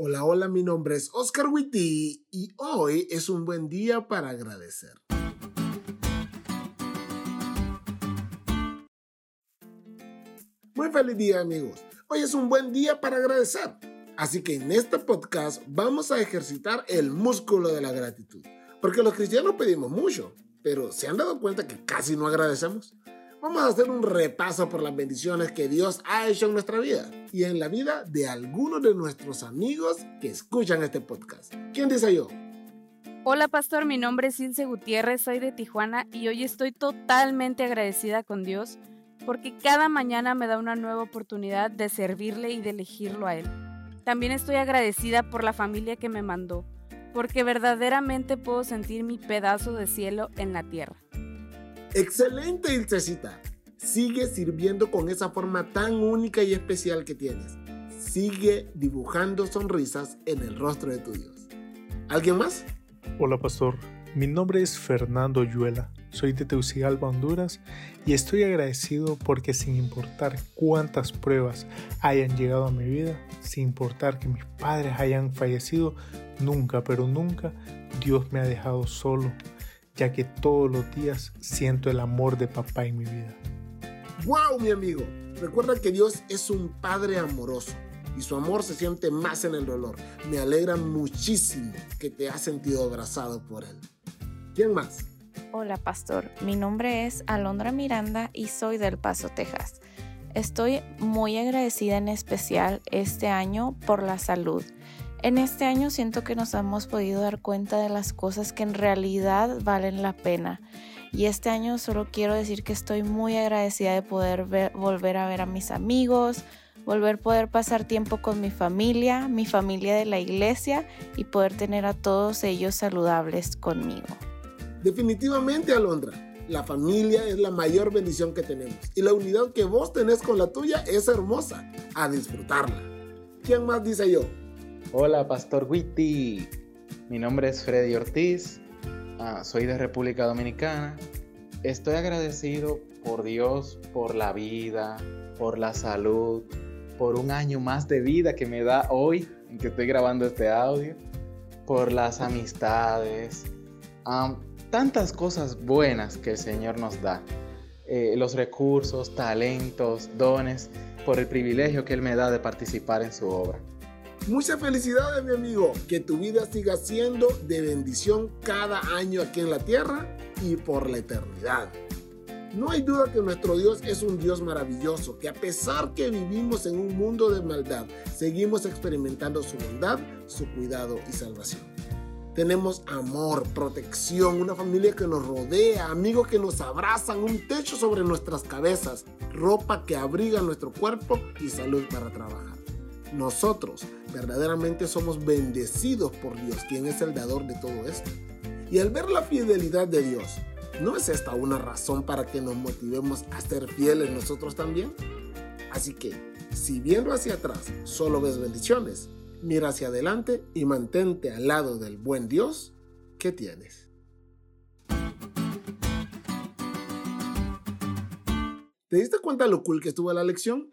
Hola, hola, mi nombre es Oscar Witty y hoy es un buen día para agradecer. Muy feliz día amigos. Hoy es un buen día para agradecer. Así que en este podcast vamos a ejercitar el músculo de la gratitud. Porque los cristianos pedimos mucho, pero ¿se han dado cuenta que casi no agradecemos? Vamos a hacer un repaso por las bendiciones que Dios ha hecho en nuestra vida y en la vida de algunos de nuestros amigos que escuchan este podcast. ¿Quién dice yo? Hola pastor, mi nombre es Ilse Gutiérrez, soy de Tijuana y hoy estoy totalmente agradecida con Dios porque cada mañana me da una nueva oportunidad de servirle y de elegirlo a Él. También estoy agradecida por la familia que me mandó, porque verdaderamente puedo sentir mi pedazo de cielo en la tierra. Excelente, Ilsecita. Sigue sirviendo con esa forma tan única y especial que tienes. Sigue dibujando sonrisas en el rostro de tu Dios. ¿Alguien más? Hola, pastor. Mi nombre es Fernando Yuela. Soy de Tegucigalpa, Honduras, y estoy agradecido porque sin importar cuántas pruebas hayan llegado a mi vida, sin importar que mis padres hayan fallecido, nunca, pero nunca Dios me ha dejado solo, ya que todos los días siento el amor de papá en mi vida. ¡Wow, mi amigo! Recuerda que Dios es un Padre amoroso y su amor se siente más en el dolor. Me alegra muchísimo que te has sentido abrazado por Él. ¿Quién más? Hola pastor, mi nombre es Alondra Miranda y soy del Paso, Texas. Estoy muy agradecida en especial este año por la salud. En este año siento que nos hemos podido dar cuenta de las cosas que en realidad valen la pena. Y este año solo quiero decir que estoy muy agradecida de poder volver a ver a mis amigos, volver a poder pasar tiempo con mi familia, mi familia de la iglesia y poder tener a todos ellos saludables conmigo. Definitivamente, Alondra, la familia es la mayor bendición que tenemos y la unidad que vos tenés con la tuya es hermosa. A disfrutarla. ¿Quién más dice yo? Hola, Pastor Witty. Mi nombre es Freddy Ortiz. Ah, soy de República Dominicana. Estoy agradecido por Dios, por la vida, por la salud, por un año más de vida que me da hoy en que estoy grabando este audio, por las amistades, tantas cosas buenas que el Señor nos da. Eh, los recursos, talentos, dones, por el privilegio que Él me da de participar en su obra. Muchas felicidades, mi amigo. Que tu vida siga siendo de bendición cada año aquí en la tierra y por la eternidad. No hay duda que nuestro Dios es un Dios maravilloso, que a pesar que vivimos en un mundo de maldad, seguimos experimentando su bondad, su cuidado y salvación. Tenemos amor, protección, una familia que nos rodea, amigos que nos abrazan, un techo sobre nuestras cabezas, ropa que abriga nuestro cuerpo y salud para trabajar. Nosotros verdaderamente somos bendecidos por Dios, quien es el dador de todo esto. Y al ver la fidelidad de Dios, ¿no es esta una razón para que nos motivemos a ser fieles nosotros también? Así que, si viendo hacia atrás solo ves bendiciones, mira hacia adelante y mantente al lado del buen Dios que tienes. ¿Te diste cuenta lo cool que estuvo la lección?